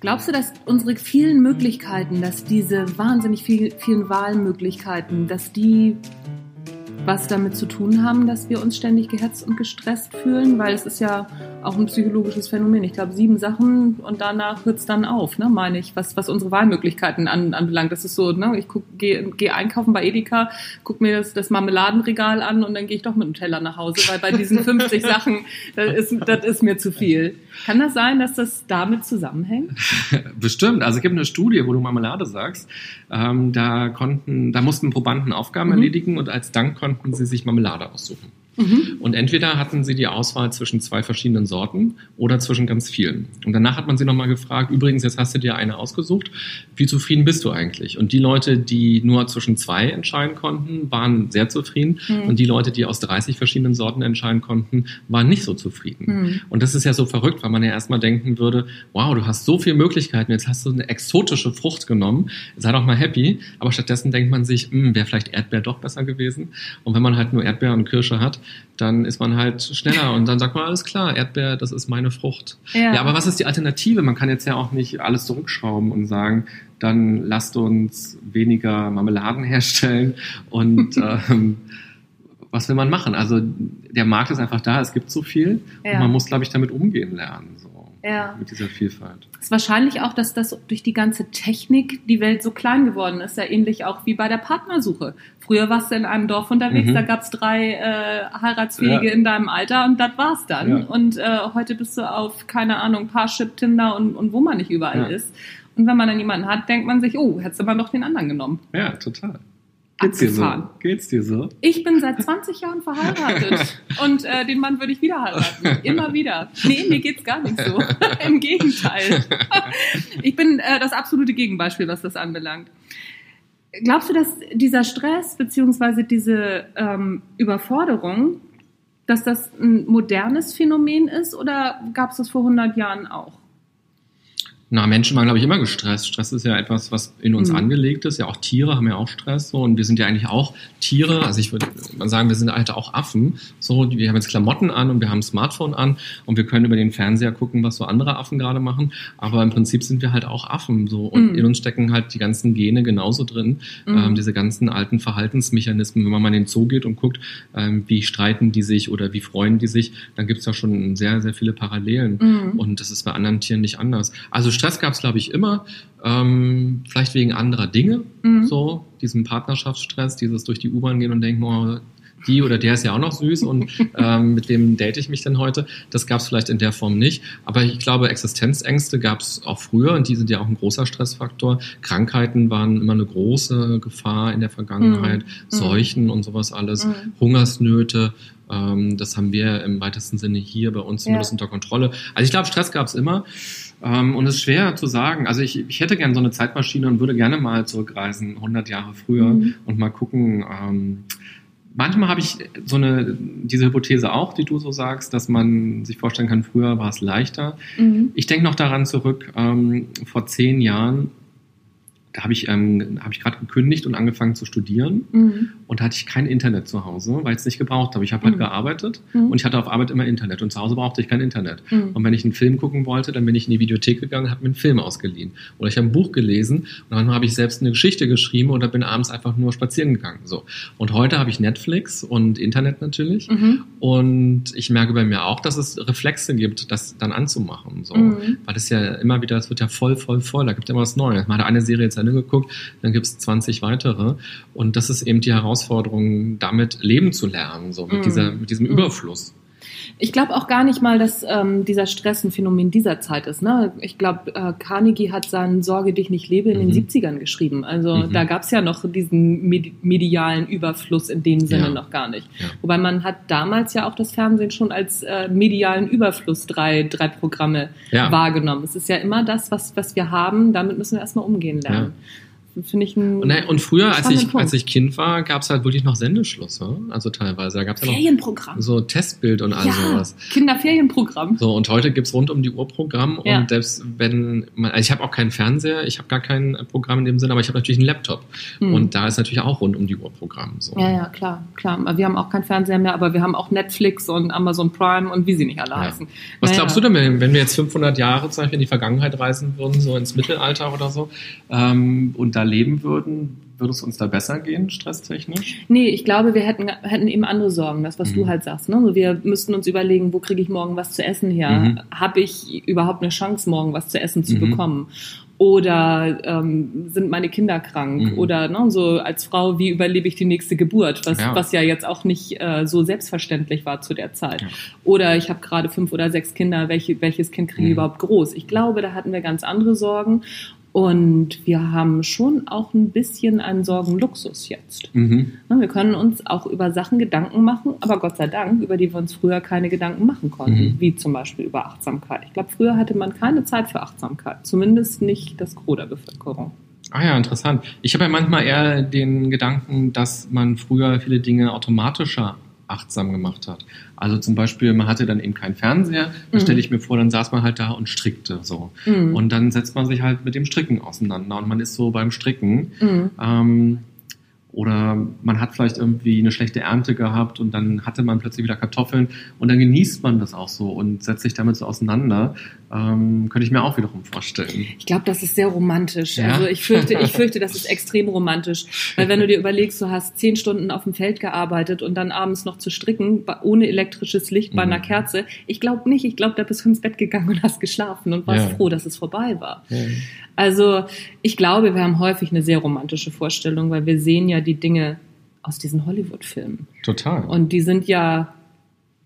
Glaubst du, dass unsere vielen Möglichkeiten, dass diese wahnsinnig viel, vielen Wahlmöglichkeiten, dass die was damit zu tun haben, dass wir uns ständig gehetzt und gestresst fühlen, weil es ist ja auch ein psychologisches Phänomen. Ich glaube, sieben Sachen und danach hört es dann auf, ne, meine ich, was, was unsere Wahlmöglichkeiten an, anbelangt. Das ist so, ne, ich gehe geh einkaufen bei Edeka, guck mir das, das Marmeladenregal an und dann gehe ich doch mit einem Teller nach Hause, weil bei diesen 50 Sachen, das ist, das ist mir zu viel. Kann das sein, dass das damit zusammenhängt? Bestimmt. Also es gibt eine Studie, wo du Marmelade sagst. Ähm, da konnten, da mussten Probanden Aufgaben mhm. erledigen und als Dank konnten sie sich Marmelade aussuchen. Mhm. Und entweder hatten sie die Auswahl zwischen zwei verschiedenen Sorten oder zwischen ganz vielen. Und danach hat man sie nochmal gefragt, übrigens, jetzt hast du dir eine ausgesucht, wie zufrieden bist du eigentlich? Und die Leute, die nur zwischen zwei entscheiden konnten, waren sehr zufrieden. Mhm. Und die Leute, die aus 30 verschiedenen Sorten entscheiden konnten, waren nicht so zufrieden. Mhm. Und das ist ja so verrückt, weil man ja erstmal denken würde, wow, du hast so viele Möglichkeiten, jetzt hast du eine exotische Frucht genommen, sei doch mal happy. Aber stattdessen denkt man sich, hm, wäre vielleicht Erdbeer doch besser gewesen. Und wenn man halt nur Erdbeer und Kirsche hat, dann ist man halt schneller und dann sagt man, alles klar, Erdbeer, das ist meine Frucht. Ja. ja, aber was ist die Alternative? Man kann jetzt ja auch nicht alles zurückschrauben und sagen, dann lasst uns weniger Marmeladen herstellen und ähm, was will man machen? Also der Markt ist einfach da, es gibt so viel ja. und man muss, glaube ich, damit umgehen lernen. So ja. mit dieser Vielfalt. Es ist wahrscheinlich auch, dass das durch die ganze Technik die Welt so klein geworden ist. Ja, ähnlich auch wie bei der Partnersuche. Früher warst du in einem Dorf unterwegs, mhm. da gab es drei äh, Heiratsfähige ja. in deinem Alter und das war's dann. Ja. Und äh, heute bist du auf, keine Ahnung, Parship, Tinder und, und wo man nicht überall ist. Und wenn man dann jemanden hat, denkt man sich, oh, hättest du mal doch den anderen genommen. Ja, total. Geht's dir so? Geht's dir so? Ich bin seit 20 Jahren verheiratet und äh, den Mann würde ich wieder heiraten. Immer wieder. Nee, mir geht's gar nicht so. Im Gegenteil. ich bin äh, das absolute Gegenbeispiel, was das anbelangt. Glaubst du, dass dieser Stress beziehungsweise diese ähm, Überforderung, dass das ein modernes Phänomen ist oder gab es das vor 100 Jahren auch? Na, Menschen waren, glaube ich, immer gestresst. Stress ist ja etwas, was in uns mhm. angelegt ist. Ja, auch Tiere haben ja auch Stress. So. Und wir sind ja eigentlich auch Tiere. Also ich würde mal sagen, wir sind halt auch Affen. So, wir haben jetzt Klamotten an und wir haben ein Smartphone an und wir können über den Fernseher gucken, was so andere Affen gerade machen. Aber im Prinzip sind wir halt auch Affen. So. Und mhm. in uns stecken halt die ganzen Gene genauso drin. Mhm. Ähm, diese ganzen alten Verhaltensmechanismen. Wenn man mal in den Zoo geht und guckt, ähm, wie streiten die sich oder wie freuen die sich, dann gibt es ja schon sehr, sehr viele Parallelen. Mhm. Und das ist bei anderen Tieren nicht anders. Also Stress gab es, glaube ich, immer. Ähm, vielleicht wegen anderer Dinge, mhm. so diesem Partnerschaftsstress, dieses durch die U-Bahn gehen und denken, oh, die oder der ist ja auch noch süß und ähm, mit wem date ich mich denn heute? Das gab es vielleicht in der Form nicht. Aber ich glaube, Existenzängste gab es auch früher und die sind ja auch ein großer Stressfaktor. Krankheiten waren immer eine große Gefahr in der Vergangenheit, mhm. Seuchen und sowas alles, mhm. Hungersnöte. Ähm, das haben wir im weitesten Sinne hier bei uns zumindest ja. unter Kontrolle. Also ich glaube, Stress gab es immer. Ähm, und es ist schwer zu sagen. Also ich, ich hätte gerne so eine Zeitmaschine und würde gerne mal zurückreisen, 100 Jahre früher mhm. und mal gucken. Ähm, manchmal habe ich so eine, diese Hypothese auch, die du so sagst, dass man sich vorstellen kann, früher war es leichter. Mhm. Ich denke noch daran zurück, ähm, vor zehn Jahren da habe ich, ähm, hab ich gerade gekündigt und angefangen zu studieren mhm. und da hatte ich kein Internet zu Hause, weil ich es nicht gebraucht habe. Ich habe halt mhm. gearbeitet mhm. und ich hatte auf Arbeit immer Internet und zu Hause brauchte ich kein Internet. Mhm. Und wenn ich einen Film gucken wollte, dann bin ich in die Videothek gegangen und habe mir einen Film ausgeliehen. Oder ich habe ein Buch gelesen und dann habe ich selbst eine Geschichte geschrieben oder bin abends einfach nur spazieren gegangen. So. Und heute habe ich Netflix und Internet natürlich mhm. und ich merke bei mir auch, dass es Reflexe gibt, das dann anzumachen. So. Mhm. Weil es ja immer wieder, es wird ja voll, voll, voll, da gibt es immer was Neues. Man hat eine Serie jetzt Ende geguckt, dann gibt es 20 weitere. Und das ist eben die Herausforderung, damit leben zu lernen, so mit, mm. dieser, mit diesem mm. Überfluss. Ich glaube auch gar nicht mal, dass ähm, dieser Stress ein Phänomen dieser Zeit ist. Ne? Ich glaube, äh, Carnegie hat seinen Sorge dich nicht lebe in mhm. den 70ern geschrieben. Also mhm. da gab es ja noch diesen medialen Überfluss in dem Sinne ja. noch gar nicht. Ja. Wobei man hat damals ja auch das Fernsehen schon als äh, medialen Überfluss drei, drei Programme ja. wahrgenommen. Es ist ja immer das, was, was wir haben, damit müssen wir erstmal umgehen lernen finde ich ein. Und, und früher, als ich, Punkt. als ich Kind war, gab es halt wirklich noch Sendeschluss. ne? Also teilweise. Da gab es ja noch Ferienprogramm. so Testbild und all ja, sowas. Kinderferienprogramm. So, und heute gibt's rund um die Uhr Programm Ja. und selbst wenn man, also ich habe auch keinen Fernseher, ich habe gar kein Programm in dem Sinne, aber ich habe natürlich einen Laptop. Hm. Und da ist natürlich auch rund um die Uhr Programm. So. Ja, ja, klar, klar. Wir haben auch keinen Fernseher mehr, aber wir haben auch Netflix und Amazon Prime und wie sie nicht alle Ja. heißen. Was Naja. glaubst du denn, wenn wenn wir jetzt 500 Jahre zum Beispiel in die Vergangenheit reisen würden, so ins Mittelalter oder so, ähm, und da leben würden, würde es uns da besser gehen, stresstechnisch? Nee, ich glaube, wir hätten, hätten eben andere Sorgen, das, was Mhm. du halt sagst. Ne? Also wir müssten uns überlegen, wo kriege ich morgen was zu essen her? Mhm. Habe ich überhaupt eine Chance, morgen was zu essen zu Mhm. bekommen? Oder ähm, sind meine Kinder krank? Mhm. Oder ne, so als Frau, wie überlebe ich die nächste Geburt? Was Ja. ja, was ja jetzt auch nicht äh, so selbstverständlich war zu der Zeit. Ja. Oder ich habe gerade fünf oder sechs Kinder, welche, welches Kind kriege ich Mhm. überhaupt groß? Ich glaube, da hatten wir ganz andere Sorgen. Und wir haben schon auch ein bisschen einen Sorgenluxus jetzt. Mhm. Wir können uns auch über Sachen Gedanken machen, aber Gott sei Dank, über die wir uns früher keine Gedanken machen konnten, Mhm. wie zum Beispiel über Achtsamkeit. Ich glaube, früher hatte man keine Zeit für Achtsamkeit, zumindest nicht das Gros der Bevölkerung. Ah ja, interessant. Ich habe ja manchmal eher den Gedanken, dass man früher viele Dinge automatischer achtsam gemacht hat. Also zum Beispiel, man hatte dann eben keinen Fernseher, da Mhm. stelle ich mir vor, dann saß man halt da und strickte so. Mhm. Und dann setzt man sich halt mit dem Stricken auseinander und man ist so beim Stricken. Mhm. Ähm, oder man hat vielleicht irgendwie eine schlechte Ernte gehabt und dann hatte man plötzlich wieder Kartoffeln und dann genießt man das auch so und setzt sich damit so auseinander. Ähm, könnte ich mir auch wiederum vorstellen. Ich glaube, das ist sehr romantisch. Ja? Also ich fürchte, ich fürchte, das ist extrem romantisch. Weil wenn du dir überlegst, du hast zehn Stunden auf dem Feld gearbeitet und dann abends noch zu stricken, ohne elektrisches Licht bei Mhm. einer Kerze. Ich glaube nicht. Ich glaube, da bist du ins Bett gegangen und hast geschlafen und warst Ja. froh, dass es vorbei war. Also ich glaube, wir haben häufig eine sehr romantische Vorstellung, weil wir sehen ja die Dinge aus diesen Hollywood-Filmen. Total. Und die sind ja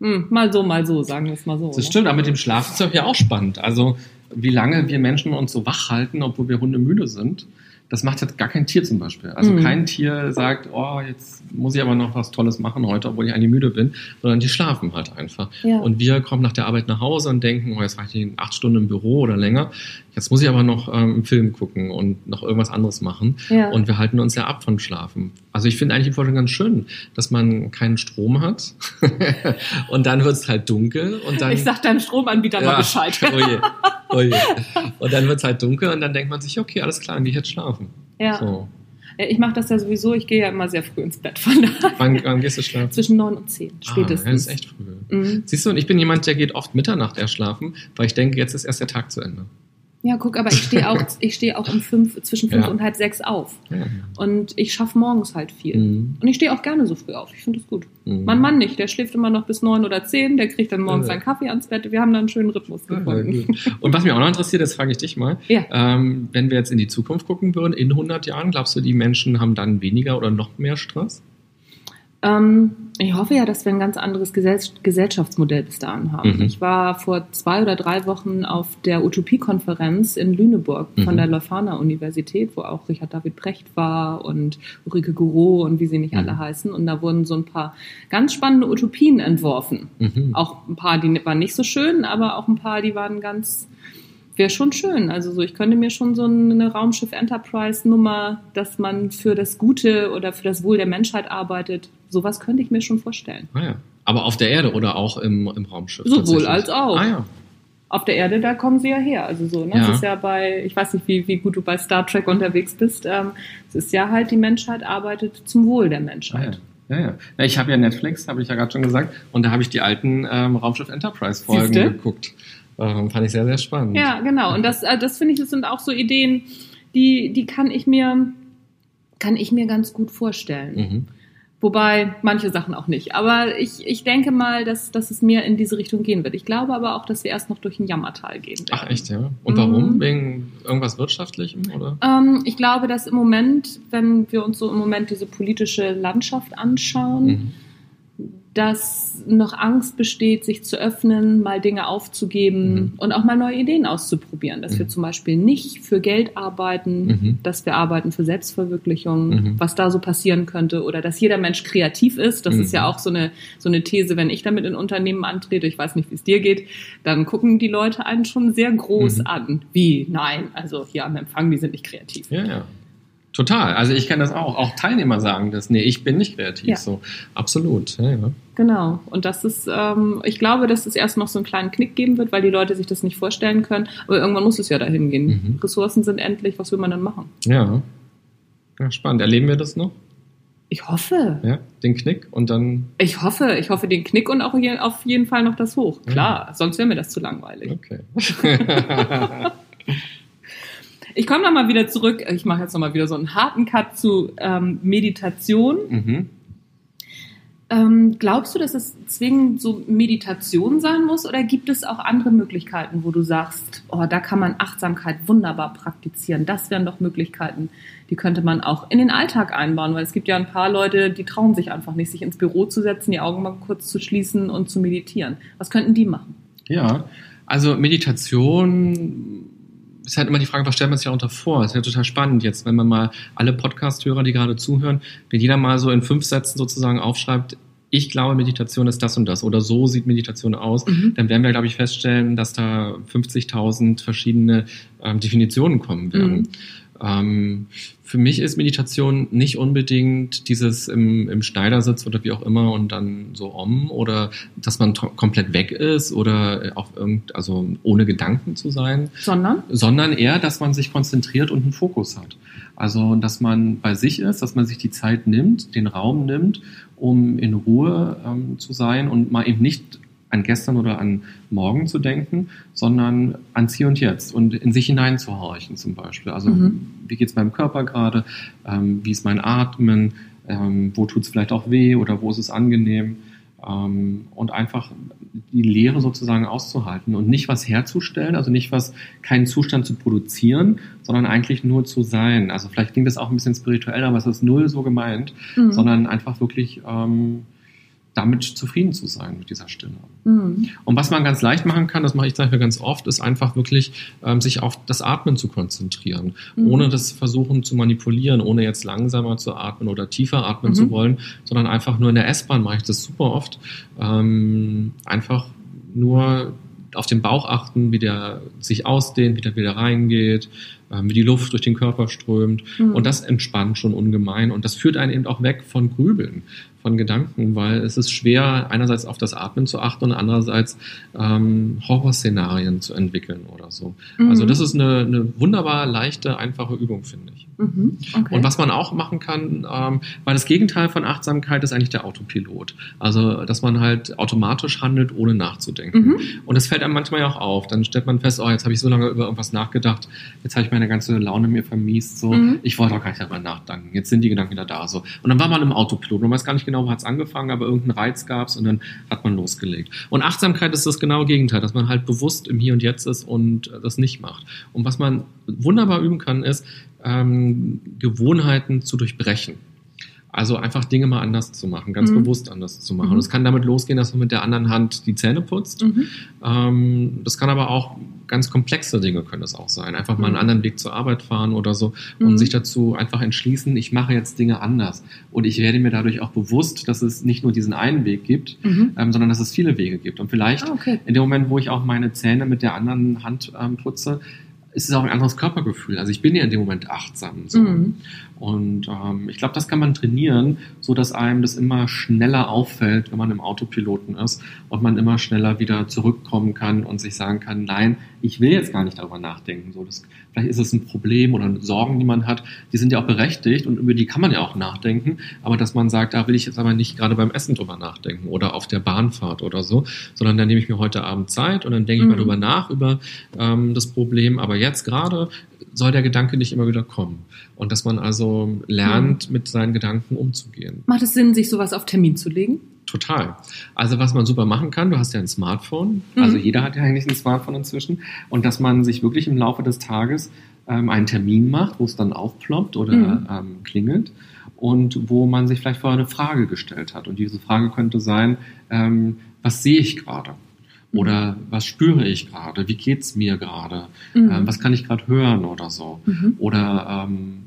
hm, mal so, mal so, sagen wir es mal so. Das ne? stimmt, aber mit dem Schlaf ist ja auch spannend. Also, wie lange wir Menschen uns so wach halten, obwohl wir hundemüde sind, das macht jetzt gar kein Tier zum Beispiel. Also Mhm. kein Tier sagt, oh, jetzt muss ich aber noch was Tolles machen heute, obwohl ich eigentlich müde bin, sondern die schlafen halt einfach. Ja. Und wir kommen nach der Arbeit nach Hause und denken, oh, jetzt war ich acht Stunden im Büro oder länger. Jetzt muss ich aber noch ähm, einen Film gucken und noch irgendwas anderes machen. Ja. Und wir halten uns ja ab von Schlafen. Also ich finde eigentlich die Vorstellung ganz schön, dass man keinen Strom hat und dann wird es halt dunkel und dann ich sag deinem Stromanbieter mal Bescheid. Oh je, oh je. Und dann wird es halt dunkel und dann denkt man sich, okay, alles klar, dann gehe ich jetzt schlafen. Ja. So. Ja, Ich mache das ja sowieso, ich gehe ja immer sehr früh ins Bett. Von daher Wann, wann gehst du schlafen? zwischen neun und zehn, Ah, ja, spätestens. das ist echt früh. Mhm. Siehst du, und ich bin jemand, der geht oft Mitternacht erst schlafen, weil ich denke, jetzt ist erst der Tag zu Ende. Ja, guck, aber ich stehe auch, ich stehe auch um fünf, zwischen fünf Ja. und halb sechs auf. Ja. Und ich schaffe morgens halt viel. Mhm. Und ich stehe auch gerne so früh auf. Ich finde das gut. Mhm. Mein Mann nicht, der schläft immer noch bis neun oder zehn, der kriegt dann morgens Ja. seinen Kaffee ans Bett. Wir haben da einen schönen Rhythmus gefunden. Und was mich auch noch interessiert, das frage ich dich mal, Ja. ähm, wenn wir jetzt in die Zukunft gucken würden, in 100 Jahren, glaubst du, die Menschen haben dann weniger oder noch mehr Stress? Ähm, ich hoffe ja, dass wir ein ganz anderes Gesell Gesellschaftsmodell bis dahin haben. Mhm. Ich war vor zwei oder drei Wochen auf der Utopie-Konferenz in Lüneburg von Mhm. der Leuphana Universität, wo auch Richard David Brecht war und Ulrike Gouraud und wie sie nicht Mhm. alle heißen. Und da wurden so ein paar ganz spannende Utopien entworfen. Mhm. Auch ein paar, die waren nicht so schön, aber auch ein paar, die waren ganz, wäre schon schön. Also so, ich könnte mir schon so eine Raumschiff Enterprise Nummer, dass man für das Gute oder für das Wohl der Menschheit arbeitet. Sowas könnte ich mir schon vorstellen. Ah, ja. Aber auf der Erde oder auch im, im Raumschiff? Sowohl als auch. Ah ja. Auf der Erde, da kommen sie ja her. Also so, ne? Ja. Es ist ja bei, ich weiß nicht, wie, wie gut du bei Star Trek unterwegs bist. Ähm, es ist ja halt, die Menschheit arbeitet zum Wohl der Ah. Menschheit. Ja, ja. ja ich habe ja Netflix, habe ich ja gerade schon gesagt, und da habe ich die alten ähm, Raumschiff Enterprise Folgen Siehste? geguckt. Ähm, fand ich sehr, sehr spannend. Ja, genau. Und das, äh, das finde ich, das sind auch so Ideen, die, die kann ich mir, kann ich mir ganz gut vorstellen. Mhm. Wobei manche Sachen auch nicht. Aber ich, ich denke mal, dass, dass es mehr in diese Richtung gehen wird. Ich glaube aber auch, dass wir erst noch durch ein Jammertal gehen werden. Ach echt, ja. Und Mhm. warum? Wegen irgendwas Wirtschaftlichem oder? Ähm, ich glaube, dass im Moment, wenn wir uns so im Moment diese politische Landschaft anschauen, Mhm. Dass noch Angst besteht, sich zu öffnen, mal Dinge aufzugeben Mhm. und auch mal neue Ideen auszuprobieren. Dass wir Mhm. zum Beispiel nicht für Geld arbeiten, Mhm. dass wir arbeiten für Selbstverwirklichung, Mhm. was da so passieren könnte oder dass jeder Mensch kreativ ist. Das Mhm. ist ja auch so eine, so eine These, wenn ich damit in Unternehmen antrete, ich weiß nicht, wie es dir geht, dann gucken die Leute einen schon sehr groß Mhm. an. Wie? Nein, also hier am Empfang, die sind nicht kreativ. Ja, ja. Total. Also ich kenne das auch. Auch Teilnehmer sagen das. Nee, ich bin nicht kreativ. Ja. So absolut. Ja, ja. Genau. Und das ist, ähm, ich glaube, dass es erst noch so einen kleinen Knick geben wird, weil die Leute sich das nicht vorstellen können. Aber irgendwann muss es ja dahin gehen. Mhm. Ressourcen sind endlich. Was will man dann machen? ja. Ja, spannend. Erleben wir das noch? Ich hoffe. Ja, den Knick und dann. Ich hoffe. Ich hoffe den Knick und auch je, auf jeden Fall noch das Hoch. Klar. Sonst wäre mir das zu langweilig. Okay. Ich komme nochmal wieder zurück. Ich mache jetzt nochmal wieder so einen harten Cut zu ähm, Meditation. mhm. Ähm, glaubst du, dass es zwingend so Meditation sein muss oder gibt es auch andere Möglichkeiten, wo du sagst, oh, da kann man Achtsamkeit wunderbar praktizieren? Das wären doch Möglichkeiten, die könnte man auch in den Alltag einbauen, weil es gibt ja ein paar Leute, die trauen sich einfach nicht, sich ins Büro zu setzen, die Augen mal kurz zu schließen und zu meditieren. Was könnten die machen? Ja, also Meditation ist halt immer die Frage, was stellt man sich darunter vor? Das ist ja total spannend jetzt, wenn man mal alle Podcast-Hörer, die gerade zuhören, wenn jeder mal so in fünf Sätzen sozusagen aufschreibt, ich glaube, Meditation ist das und das oder so sieht Meditation aus, Mhm. dann werden wir, glaube ich, feststellen, dass da 50.000 verschiedene ähm, Definitionen kommen werden. Mhm. Ähm, für mich ist Meditation nicht unbedingt dieses im, im Schneidersitz oder wie auch immer und dann so om oder dass man komplett weg ist oder auf irgend, also ohne Gedanken zu sein, Sondern? sondern eher, dass man sich konzentriert und einen Fokus hat. Also, dass man bei sich ist, dass man sich die Zeit nimmt, den Raum nimmt, um in Ruhe ähm, zu sein und mal eben nicht an gestern oder an morgen zu denken, sondern ans Hier und Jetzt und in sich hineinzuhorchen zum Beispiel. Also, Mhm. wie geht's meinem Körper gerade? Ähm, wie ist mein Atmen? Ähm, wo tut's vielleicht auch weh oder wo ist es angenehm? Ähm, und einfach die Lehre sozusagen auszuhalten und nicht was herzustellen, also nicht was, keinen Zustand zu produzieren, sondern eigentlich nur zu sein. Also vielleicht klingt das auch ein bisschen spirituell, aber es ist null so gemeint, Mhm. sondern einfach wirklich ähm, damit zufrieden zu sein mit dieser Stille. Mhm. Und was man ganz leicht machen kann, das mache ich Beispiel ganz oft, ist einfach wirklich ähm, sich auf das Atmen zu konzentrieren, Mhm. ohne das versuchen zu manipulieren, ohne jetzt langsamer zu atmen oder tiefer atmen Mhm. zu wollen, sondern einfach nur in der S-Bahn mache ich das super oft. Ähm, einfach nur auf den Bauch achten, wie der sich ausdehnt, wie der wieder reingeht, ähm, wie die Luft durch den Körper strömt. Mhm. Und das entspannt schon ungemein. Und das führt einen eben auch weg von Grübeln, von Gedanken, weil es ist schwer, einerseits auf das Atmen zu achten und andererseits ähm, Horrorszenarien zu entwickeln oder so. Mhm. Also das ist eine, eine wunderbar leichte, einfache Übung, finde ich. Mhm. Okay. Und was man auch machen kann, ähm, weil das Gegenteil von Achtsamkeit ist eigentlich der Autopilot. Also, dass man halt automatisch handelt, ohne nachzudenken. Mhm. Und das fällt einem manchmal ja auch auf. Dann stellt man fest, oh, jetzt habe ich so lange über irgendwas nachgedacht, jetzt habe ich meine ganze Laune mir vermiest, so, Mhm. ich wollte auch gar nicht darüber nachdenken. Jetzt sind die Gedanken wieder da, so. Und dann war man im Autopilot. Man weiß gar nicht genau, wo hat es angefangen, aber irgendeinen Reiz gab es und dann hat man losgelegt. Und Achtsamkeit ist das genaue Gegenteil, dass man halt bewusst im Hier und Jetzt ist und äh, das nicht macht. Und was man wunderbar üben kann, ist, ähm, Gewohnheiten zu durchbrechen. Also einfach Dinge mal anders zu machen, ganz Mhm. bewusst anders zu machen. Mhm. Und es kann damit losgehen, dass man mit der anderen Hand die Zähne putzt. Mhm. Ähm, das kann aber auch ganz komplexe Dinge können das auch sein. Einfach mal einen Mhm. anderen Weg zur Arbeit fahren oder so und Mhm. sich dazu einfach entschließen, ich mache jetzt Dinge anders. Und ich werde mir dadurch auch bewusst, dass es nicht nur diesen einen Weg gibt, Mhm. ähm, sondern dass es viele Wege gibt. Und vielleicht Ah, okay. in dem Moment, wo ich auch meine Zähne mit der anderen Hand ähm, putze, ist es auch ein anderes Körpergefühl. Also ich bin ja in dem Moment achtsam. So. Mhm. Und ähm, ich glaube, das kann man trainieren, so dass einem das immer schneller auffällt, wenn man im Autopiloten ist und man immer schneller wieder zurückkommen kann und sich sagen kann, nein, ich will jetzt gar nicht darüber nachdenken. So, das, vielleicht ist es ein Problem oder Sorgen, die man hat, die sind ja auch berechtigt und über die kann man ja auch nachdenken. Aber dass man sagt, da will ich jetzt aber nicht gerade beim Essen drüber nachdenken oder auf der Bahnfahrt oder so, sondern dann nehme ich mir heute Abend Zeit und dann denke ich mal Mhm. drüber nach über ähm, das Problem. Aber jetzt gerade soll der Gedanke nicht immer wieder kommen. Und dass man also lernt, mit seinen Gedanken umzugehen. Macht es Sinn, sich sowas auf Termin zu legen? Total. Also was man super machen kann, du hast ja ein Smartphone, Mhm. also jeder hat ja eigentlich ein Smartphone inzwischen, und dass man sich wirklich im Laufe des Tages ähm, einen Termin macht, wo es dann aufploppt oder Mhm. ähm, klingelt und wo man sich vielleicht vorher eine Frage gestellt hat. Und diese Frage könnte sein, ähm, was sehe ich gerade? Oder was spüre ich gerade? Wie geht's mir gerade? Mhm. Ähm, was kann ich gerade hören oder so? Mhm. Oder ähm,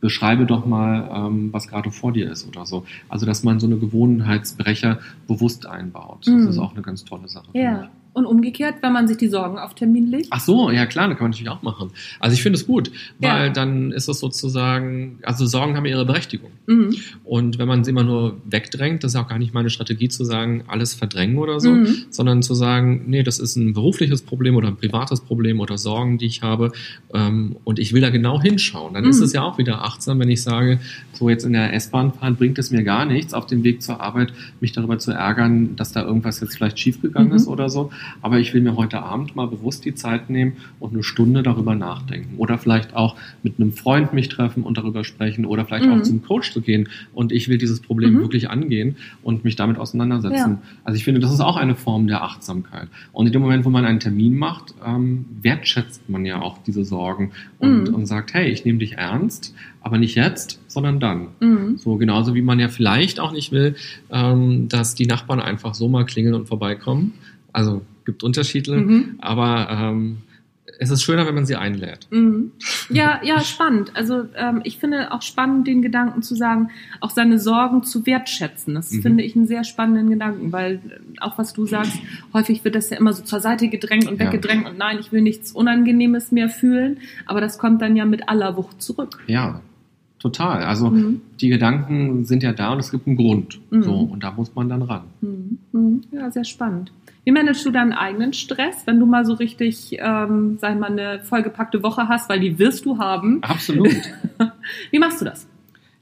beschreibe doch mal, ähm, was gerade vor dir ist oder so. Also, dass man so eine Gewohnheitsbrecher bewusst einbaut. Mhm. Das ist auch eine ganz tolle Sache. Ja, Und umgekehrt, wenn man sich die Sorgen auf Termin legt? Ach so, ja klar, das kann man natürlich auch machen. Also ich finde es gut, weil Ja. dann ist es sozusagen, also Sorgen haben ihre Berechtigung. Mhm. Und wenn man sie immer nur wegdrängt, das ist auch gar nicht meine Strategie zu sagen, alles verdrängen oder so, Mhm. sondern zu sagen, nee, das ist ein berufliches Problem oder ein privates Problem oder Sorgen, die ich habe ähm, und ich will da genau hinschauen. Dann ist Mhm. es ja auch wieder achtsam, wenn ich sage, so jetzt in der S-Bahn fahren bringt es mir gar nichts, auf dem Weg zur Arbeit mich darüber zu ärgern, dass da irgendwas jetzt vielleicht schiefgegangen Mhm. ist oder so. Aber ich will mir heute Abend mal bewusst die Zeit nehmen und eine Stunde darüber nachdenken. Oder vielleicht auch mit einem Freund mich treffen und darüber sprechen oder vielleicht Mhm. auch zum Coach zu gehen und ich will dieses Problem Mhm. wirklich angehen und mich damit auseinandersetzen. Ja. Also ich finde, das ist auch eine Form der Achtsamkeit. Und in dem Moment, wo man einen Termin macht, ähm, wertschätzt man ja auch diese Sorgen und, Mhm. und sagt, hey, ich nehme dich ernst, aber nicht jetzt, sondern dann. Mhm. So genauso wie man ja vielleicht auch nicht will, ähm, dass die Nachbarn einfach so mal klingeln und vorbeikommen. Also gibt Unterschiede, Mhm. aber ähm, es ist schöner, wenn man sie einlädt. Mhm. Ja, ja, spannend. Also ähm, ich finde auch spannend, den Gedanken zu sagen, auch seine Sorgen zu wertschätzen. Das Mhm. finde ich einen sehr spannenden Gedanken, weil äh, auch was du sagst, häufig wird das ja immer so zur Seite gedrängt und Ja. weggedrängt und nein, ich will nichts Unangenehmes mehr fühlen. Aber das kommt dann ja mit aller Wucht zurück. Ja, total. Also Mhm. die Gedanken sind ja da und es gibt einen Grund. Mhm. So, und da muss man dann ran. Mhm. Mhm. Ja, sehr spannend. Wie managst du deinen eigenen Stress, wenn du mal so richtig, ähm, sag ich mal, eine vollgepackte Woche hast, weil die wirst du haben? Absolut. Wie machst du das?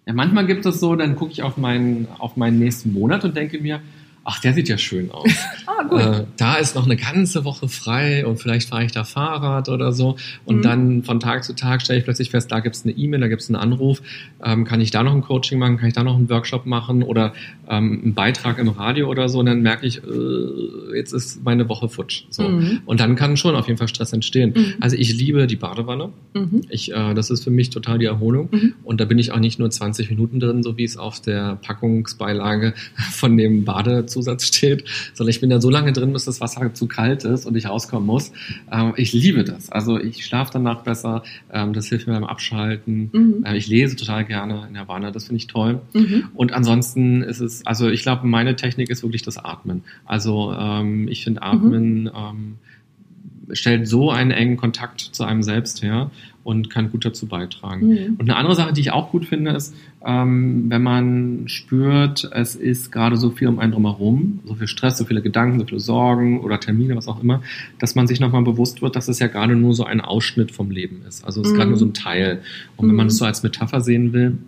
ja, manchmal gibt es so, dann gucke ich auf meinen, auf meinen nächsten Monat und denke mir, ach, der sieht ja schön aus. Ah, gut. Äh, da ist noch eine ganze Woche frei und vielleicht fahre ich da Fahrrad oder so. Und Mhm. dann von Tag zu Tag stelle ich plötzlich fest, da gibt es eine E-Mail, da gibt es einen Anruf. Ähm, kann ich da noch ein Coaching machen? Kann ich da noch einen Workshop machen oder ähm, einen Beitrag im Radio oder so? Und dann merke ich, äh, jetzt ist meine Woche futsch. So. Mhm. Und dann kann schon auf jeden Fall Stress entstehen. Mhm. Also ich liebe die Badewanne. Mhm. Ich, äh, das ist für mich total die Erholung. Mhm. Und da bin ich auch nicht nur 20 Minuten drin, so wie es auf der Packungsbeilage von dem Badezusatz steht, sondern ich bin da so lange drin, bis das Wasser zu kalt ist und ich rauskommen muss. Ähm, ich liebe das. Also ich schlafe danach besser. Ähm, das hilft mir beim Abschalten. Mhm. Äh, ich lese total gerne in der Wanne. Das finde ich toll. Mhm. Und ansonsten ist es, also ich glaube, meine Technik ist wirklich das Atmen. Also ähm, ich finde Atmen ähm, stellt so einen engen Kontakt zu einem selbst her und kann gut dazu beitragen. Mhm. Und eine andere Sache, die ich auch gut finde, ist, ähm, wenn man spürt, es ist gerade so viel um einen drumherum, so viel Stress, so viele Gedanken, so viele Sorgen oder Termine, was auch immer, dass man sich nochmal bewusst wird, dass es ja gerade nur so ein Ausschnitt vom Leben ist. Also es ist Mhm. gerade nur so ein Teil. Und wenn man Mhm. es so als Metapher sehen will,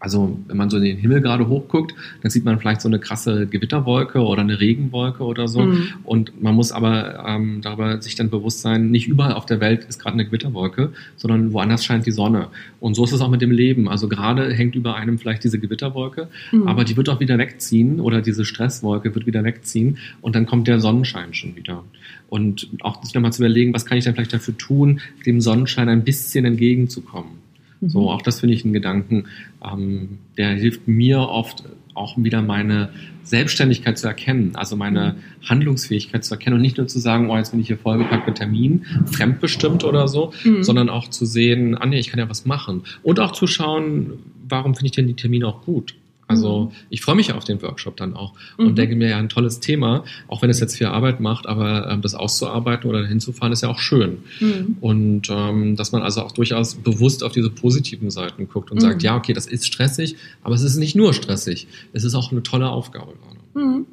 also wenn man so in den Himmel gerade hochguckt, dann sieht man vielleicht so eine krasse Gewitterwolke oder eine Regenwolke oder so. Mhm. Und man muss aber ähm, darüber sich dann bewusst sein, nicht überall auf der Welt ist gerade eine Gewitterwolke, sondern woanders scheint die Sonne. Und so ist es auch mit dem Leben. Also gerade hängt über einem vielleicht diese Gewitterwolke, Mhm. aber die wird auch wieder wegziehen oder diese Stresswolke wird wieder wegziehen und dann kommt der Sonnenschein schon wieder. Und auch sich nochmal zu überlegen, was kann ich denn vielleicht dafür tun, dem Sonnenschein ein bisschen entgegenzukommen. Mhm. So, auch das finde ich einen Gedanken, ähm, der hilft mir oft auch wieder meine Selbstständigkeit zu erkennen, also meine Handlungsfähigkeit zu erkennen und nicht nur zu sagen, oh, jetzt bin ich hier vollgepackt mit Termin, fremdbestimmt oder so, Mhm. sondern auch zu sehen, ah nee, ich kann ja was machen. Und auch zu schauen, warum finde ich denn die Termine auch gut? Also Mhm. ich freue mich auf den Workshop dann auch und Mhm. denke mir, ja, ein tolles Thema, auch wenn es jetzt viel Arbeit macht, aber ähm, das auszuarbeiten oder hinzufahren ist ja auch schön. Mhm. Und ähm, dass man also auch durchaus bewusst auf diese positiven Seiten guckt und Mhm. sagt, ja, okay, das ist stressig, aber es ist nicht nur stressig. Es ist auch eine tolle Aufgabe gerade. Mhm.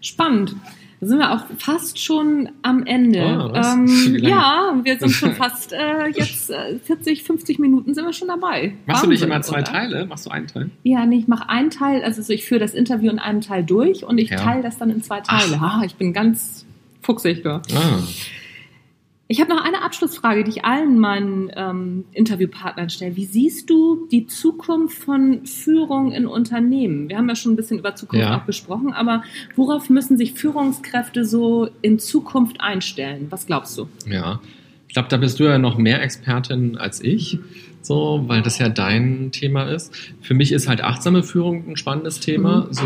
Spannend. Da sind wir auch fast schon am Ende. Was? ähm, ja, wir sind schon fast äh, jetzt äh, 40, 50 Minuten sind wir schon dabei. Machst du nicht Wahnsinn, immer zwei oder? Teile? Machst du einen Teil? Ja, nee, ich mache einen Teil, also so, ich führe das Interview in einem Teil durch und ich Ja. teile das dann in zwei Teile. Ah, ich bin ganz fuchsig da. Ah, Ich habe noch eine Abschlussfrage, die ich allen meinen ähm, Interviewpartnern stelle. Wie siehst du die Zukunft von Führung in Unternehmen? Wir haben ja schon ein bisschen über Zukunft Ja. auch besprochen, aber worauf müssen sich Führungskräfte so in Zukunft einstellen? Was glaubst du? ja. Ich glaube, da bist du ja noch mehr Expertin als ich, so, weil das ja dein Thema ist. Für mich ist halt achtsame Führung ein spannendes Thema. Mhm. So,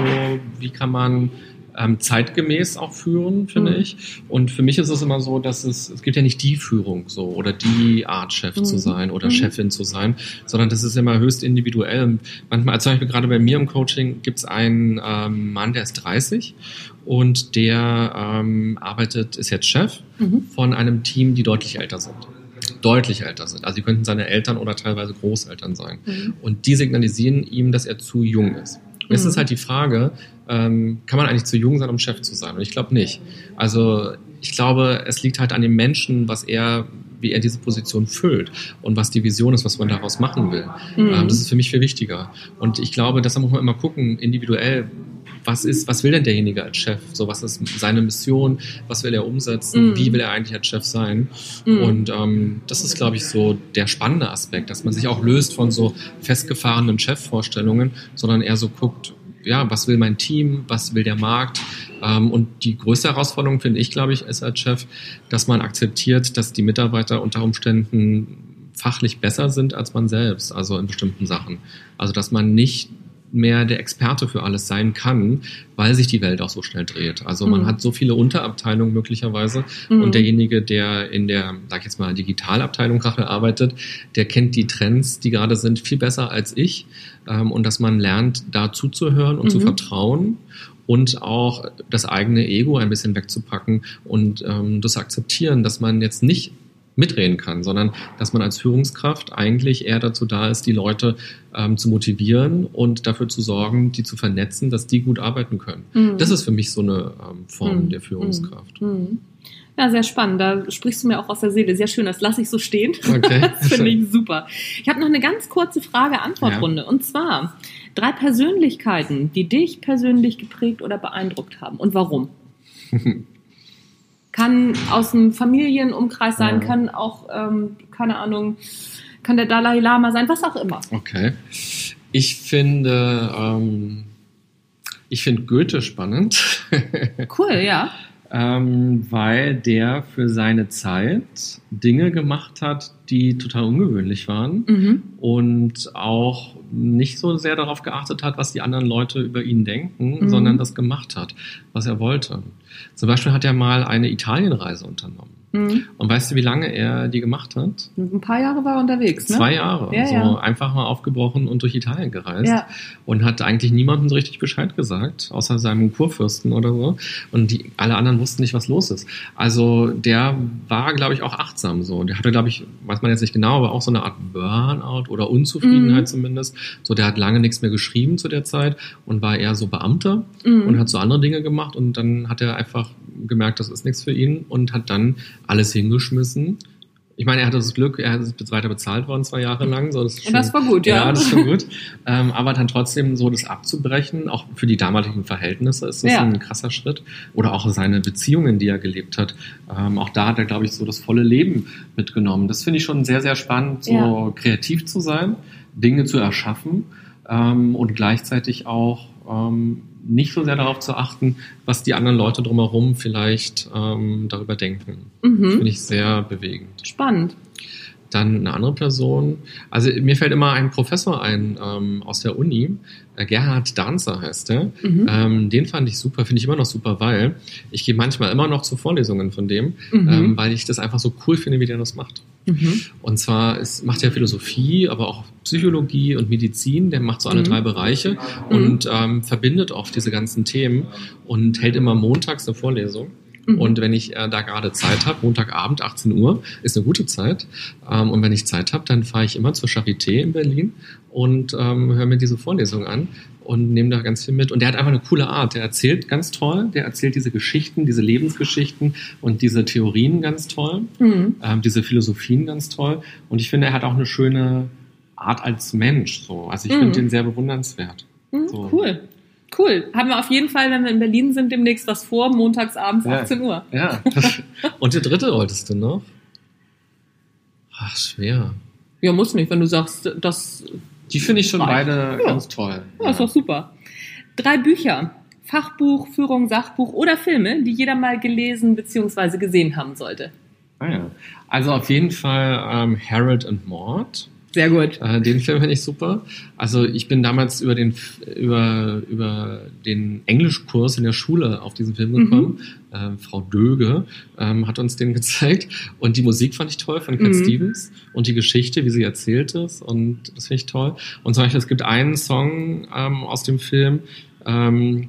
wie kann man ähm, zeitgemäß auch führen, finde Mhm. ich. Und für mich ist es immer so, dass es, es gibt ja nicht die Führung so oder die Art Chef Mhm. zu sein oder Mhm. Chefin zu sein, sondern das ist immer höchst individuell. Und Manchmal, als zum Beispiel gerade bei mir im Coaching gibt es einen ähm, Mann, der ist 30 und der ähm, arbeitet, ist jetzt Chef Mhm. von einem Team, die deutlich älter sind. Deutlich älter sind. Also sie könnten seine Eltern oder teilweise Großeltern sein. Mhm. Und die signalisieren ihm, dass er zu jung ist. Und Jetzt Mhm. ist halt die Frage, ähm, kann man eigentlich zu jung sein, um Chef zu sein? Und ich glaube nicht. Also ich glaube, es liegt halt an dem Menschen, was er, wie er diese Position füllt und was die Vision ist, was man daraus machen will. Mhm. Ähm, das ist für mich viel wichtiger. Und ich glaube, deshalb muss man immer gucken, individuell, was ist, was will denn derjenige als Chef? So, was ist seine Mission? Was will er umsetzen? Mhm. Wie will er eigentlich als Chef sein? Mhm. Und ähm, das ist, glaube ich, so der spannende Aspekt, dass man sich auch löst von so festgefahrenen Chefvorstellungen, sondern eher so guckt, ja, was will mein Team, was will der Markt? Ähm, und die größte Herausforderung, finde ich, glaube ich, ist als Chef, dass man akzeptiert, dass die Mitarbeiter unter Umständen fachlich besser sind als man selbst, also in bestimmten Sachen. Also dass man nicht mehr der Experte für alles sein kann, weil sich die Welt auch so schnell dreht. Also man Mhm. hat so viele Unterabteilungen möglicherweise Mhm. und derjenige, der in der, sag ich jetzt mal, Digitalabteilung gerade arbeitet, der kennt die Trends, die gerade sind, viel besser als ich. Ähm, und dass man lernt, da zuzuhören und zu Mhm. vertrauen und auch das eigene Ego ein bisschen wegzupacken und ähm, das akzeptieren, dass man jetzt nicht mitreden kann, sondern dass man als Führungskraft eigentlich eher dazu da ist, die Leute ähm, zu motivieren und dafür zu sorgen, die zu vernetzen, dass die gut arbeiten können. Mhm. Das ist für mich so eine ähm, Form Mhm. der Führungskraft. Mhm. Ja, sehr spannend. Da sprichst du mir auch aus der Seele. Sehr schön. Das lasse ich so stehen. Okay. Das finde ich super. Ich habe noch eine ganz kurze Frage-Antwort-Runde. Und zwar drei Persönlichkeiten, die dich persönlich geprägt oder beeindruckt haben. Und warum? Kann aus dem Familienumkreis sein, Ja. kann auch, ähm, keine Ahnung, kann der Dalai Lama sein, was auch immer. Okay. Ich finde, ähm, ich finde Goethe spannend, Cool, ja. Ähm, weil der für seine Zeit Dinge gemacht hat, die total ungewöhnlich waren Mhm. und auch nicht so sehr darauf geachtet hat, was die anderen Leute über ihn denken, Mhm. sondern das gemacht hat, was er wollte. Zum Beispiel hat er mal eine Italienreise unternommen. Mhm. Und weißt du, wie lange er die gemacht hat? Ein paar Jahre war er unterwegs, ne? Zwei Jahre. Ja, so ja. einfach mal aufgebrochen und durch Italien gereist. Ja. Und hat eigentlich niemandem so richtig Bescheid gesagt, außer seinem Kurfürsten oder so. Und die, alle anderen wussten nicht, was los ist. Also der war, glaube ich, auch achtsam so. Der hatte, glaube ich, weiß man jetzt nicht genau, aber auch so eine Art Burnout oder Unzufriedenheit Mhm. zumindest. So, der hat lange nichts mehr geschrieben zu der Zeit und war eher so Beamter Mhm. und hat so andere Dinge gemacht und dann hat er einfach gemerkt, das ist nichts für ihn und hat dann alles hingeschmissen. Ich meine, er hatte das Glück, er ist weiter bezahlt worden zwei Jahre lang. So, das Und das schon- war gut, ja. Ja, das schon gut. ähm, aber dann trotzdem so das abzubrechen, auch für die damaligen Verhältnisse ist das Ja. ein krasser Schritt. Oder auch seine Beziehungen, die er gelebt hat. Ähm, auch da hat er, glaube ich, so das volle Leben mitgenommen. Das finde ich schon sehr, sehr spannend, so Ja. kreativ zu sein, Dinge zu erschaffen ähm, und gleichzeitig auch ähm, nicht so sehr darauf zu achten, was die anderen Leute drumherum vielleicht ähm, darüber denken. Mhm. Finde ich sehr bewegend. Spannend. Dann eine andere Person. Also mir fällt immer ein Professor ein ähm, aus der Uni. Äh, Gerhard Danzer heißt der. Mhm. Ähm, den fand ich super, finde ich immer noch super, weil ich gehe manchmal immer noch zu Vorlesungen von dem, Mhm. ähm, weil ich das einfach so cool finde, wie der das macht. Mhm. Und zwar ist, macht er Philosophie, aber auch Psychologie und Medizin. Der macht so alle Mhm. drei Bereiche und ähm, verbindet oft diese ganzen Themen und hält immer montags eine Vorlesung. Mhm. Und wenn ich äh, da gerade Zeit habe, Montagabend 18 Uhr, ist eine gute Zeit. Ähm, und wenn ich Zeit habe, dann fahre ich immer zur Charité in Berlin und ähm, höre mir diese Vorlesung an und nehme da ganz viel mit. Und der hat einfach eine coole Art. Der erzählt ganz toll. Der erzählt diese Geschichten, diese Lebensgeschichten und diese Theorien ganz toll Mhm. ähm, diese Philosophien ganz toll. Und ich finde, er hat auch eine schöne Art als Mensch. So. Also ich Mhm. finde ihn sehr bewundernswert. Mhm. So. Cool. Cool. Haben wir auf jeden Fall, wenn wir in Berlin sind, demnächst was vor, montags abends Ja. 18 Uhr. Ja. Und der dritte wolltest du noch? Ach, schwer. Ja, muss nicht, wenn du sagst, das Die finde ich schon Reicht. beide Ja. ganz toll. ja, ist doch super. Drei Bücher. Fachbuch, Führung, Sachbuch oder Filme, die jeder mal gelesen bzw. gesehen haben sollte. Ah, ja. Also auf jeden Fall ähm, Harold and Maude Sehr gut. Äh, den Film finde ich super. Also ich bin damals über den über über den Englischkurs in der Schule auf diesen Film gekommen. Mhm. Äh, Frau Döge ähm, hat uns den gezeigt und die Musik fand ich toll von Cat mhm. Stevens und die Geschichte, wie sie erzählt ist und das finde ich toll. Und zum Beispiel es gibt einen Song ähm, aus dem Film. Ähm,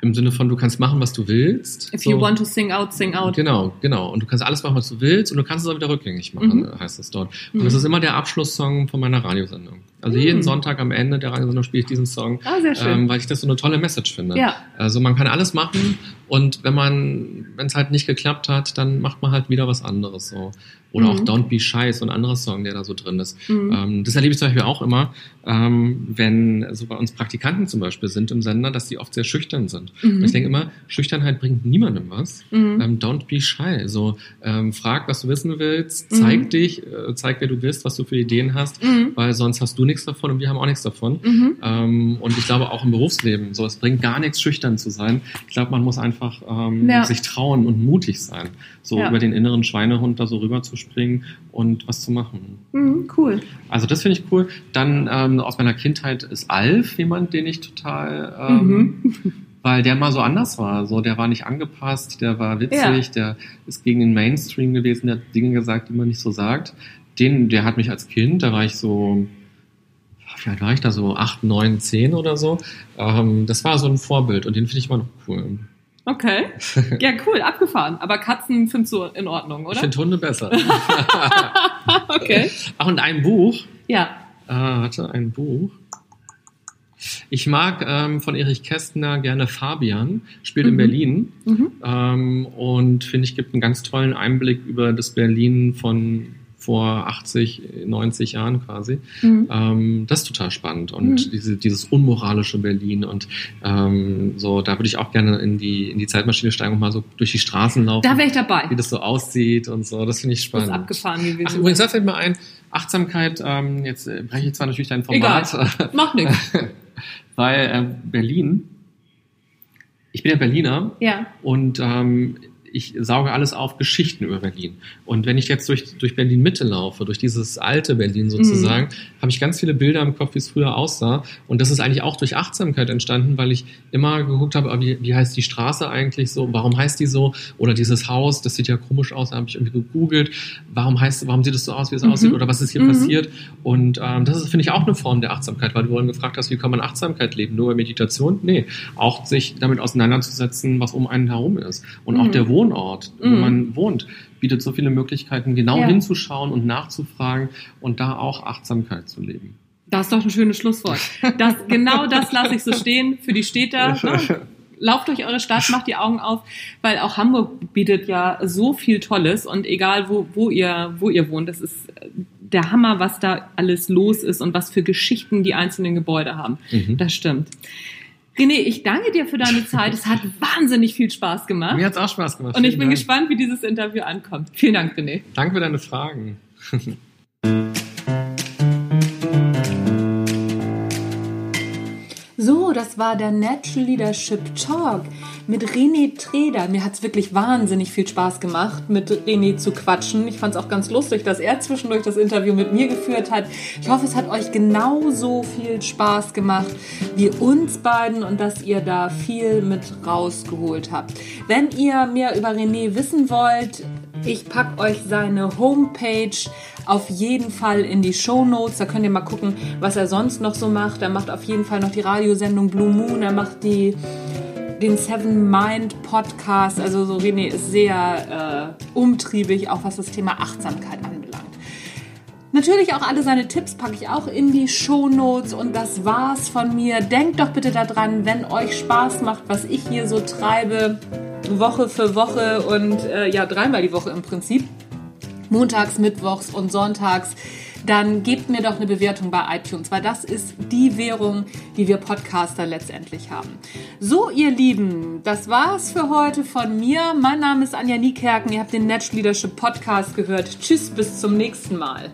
im Sinne von, du kannst machen, was du willst. If so. you want to sing out, sing out. Genau, genau. Und du kannst alles machen, was du willst und du kannst es auch wieder rückgängig machen, mhm. heißt es dort. Und mhm. das ist immer der Abschlusssong von meiner Radiosendung. Also mhm. jeden Sonntag am Ende der Radiosendung spiele ich diesen Song, ah, sehr schön. Ähm, weil ich das so eine tolle Message finde. Ja. Also man kann alles machen und wenn man, wenn es halt nicht geklappt hat, dann macht man halt wieder was anderes so. Oder mhm. auch Don't Be Shy, so ein anderer Song, der da so drin ist. Mhm. Ähm, das erlebe ich zum Beispiel auch immer, ähm, wenn so bei uns Praktikanten zum Beispiel sind im Sender, dass die oft sehr schüchtern sind. Mhm. Und ich denke immer, Schüchternheit bringt niemandem was. Mhm. Ähm, don't be shy. So, ähm, frag, was du wissen willst, zeig mhm. dich, äh, zeig, wer du bist, was du für Ideen hast, mhm. weil sonst hast du nichts davon und wir haben auch nichts davon. Ähm, und ich glaube auch im Berufsleben, so, es bringt gar nichts, schüchtern zu sein. Ich glaube, man muss einfach ähm, ja. sich trauen und mutig sein, so ja. über den inneren Schweinehund da so rüber zu springen und was zu machen. Mhm, cool. Also das finde ich cool. Dann ähm, aus meiner Kindheit ist Alf jemand, den ich total, ähm, mhm. weil der mal so anders war. So, der war nicht angepasst, der war witzig, ja. der ist gegen den Mainstream gewesen, der hat Dinge gesagt, die man nicht so sagt. Den, der hat mich als Kind, da war ich so wie alt war ich da so? Acht, neun, zehn oder so. Ähm, das war so ein Vorbild und den finde ich immer noch cool. Okay. Ja, cool, abgefahren. Aber Katzen findest du in Ordnung, oder? Ich finde Hunde besser. okay. Ach, und ein Buch. Ja. Äh, hatte ein Buch. Ich mag ähm, von Erich Kästner gerne Fabian, spielt mhm. in Berlin mhm. ähm, und finde ich gibt einen ganz tollen Einblick über das Berlin von vor 80, 90 Jahren quasi. Mhm. Ähm, das ist total spannend und mhm. diese, dieses unmoralische Berlin und ähm, so, da würde ich auch gerne in die, in die Zeitmaschine steigen und mal so durch die Straßen laufen. Da wäre ich dabei. Wie das so aussieht und so, das finde ich spannend. Das ist abgefahren gewesen. Ach, übrigens, da fällt mir ein, Achtsamkeit, ähm, jetzt äh, breche ich zwar natürlich dein Format. Egal, mach nichts. Weil äh, Berlin, ich bin ja Berliner ja. und ähm, ich sauge alles auf Geschichten über Berlin. Und wenn ich jetzt durch, durch Berlin Mitte laufe, durch dieses alte Berlin sozusagen, mhm. habe ich ganz viele Bilder im Kopf, wie es früher aussah. Und das ist eigentlich auch durch Achtsamkeit entstanden, weil ich immer geguckt habe, ah, wie, wie heißt die Straße eigentlich so, warum heißt die so? Oder dieses Haus, das sieht ja komisch aus, da habe ich irgendwie gegoogelt, warum heißt, warum sieht es so aus, wie es mhm. aussieht, oder was ist hier mhm. passiert? Und ähm, das ist, finde ich, auch eine Form der Achtsamkeit, weil du vorhin gefragt hast, wie kann man Achtsamkeit leben? Nur bei Meditation? Nee. Auch sich damit auseinanderzusetzen, was um einen herum ist. Und auch mhm. der Wohn Wohnort, mhm. wo man wohnt, bietet so viele Möglichkeiten, genau ja. hinzuschauen und nachzufragen und da auch Achtsamkeit zu leben. Das ist doch ein schönes Schlusswort. Das, genau das lasse ich so stehen für die Städter. Ne? Lauft durch eure Stadt, macht die Augen auf, weil auch Hamburg bietet ja so viel Tolles und egal wo, wo ihr, wo ihr wohnt, das ist der Hammer, was da alles los ist und was für Geschichten die einzelnen Gebäude haben. Mhm. Das stimmt. René, ich danke dir für deine Zeit. Es hat wahnsinnig viel Spaß gemacht. Mir hat es auch Spaß gemacht. Und ich bin Dank. gespannt, wie dieses Interview ankommt. Vielen Dank, René. Danke für deine Fragen. So, das war der Natural Leadership Talk mit René Treder. Mir hat es wirklich wahnsinnig viel Spaß gemacht, mit René zu quatschen. Ich fand es auch ganz lustig, dass er zwischendurch das Interview mit mir geführt hat. Ich hoffe, es hat euch genauso viel Spaß gemacht wie uns beiden und dass ihr da viel mit rausgeholt habt. Wenn ihr mehr über René wissen wollt, ich packe euch seine Homepage auf jeden Fall in die Show Notes. Da könnt ihr mal gucken, was er sonst noch so macht. Er macht auf jeden Fall noch die Radiosendung Blue Moon. Er macht die den Seven Mind Podcast. Also so René ist sehr äh, umtriebig, auch was das Thema Achtsamkeit anbelangt. Natürlich auch alle seine Tipps packe ich auch in die Show Notes und das war's von mir. Denkt doch bitte daran, wenn euch Spaß macht, was ich hier so treibe, Woche für Woche und äh, ja dreimal die Woche im Prinzip, montags, mittwochs und sonntags dann gebt mir doch eine Bewertung bei iTunes, weil das ist die Währung, die wir Podcaster letztendlich haben. So, ihr Lieben, das war's für heute von mir. Mein Name ist Anja Niekerken. Ihr habt den Natural Leadership Podcast gehört. Tschüss, bis zum nächsten Mal.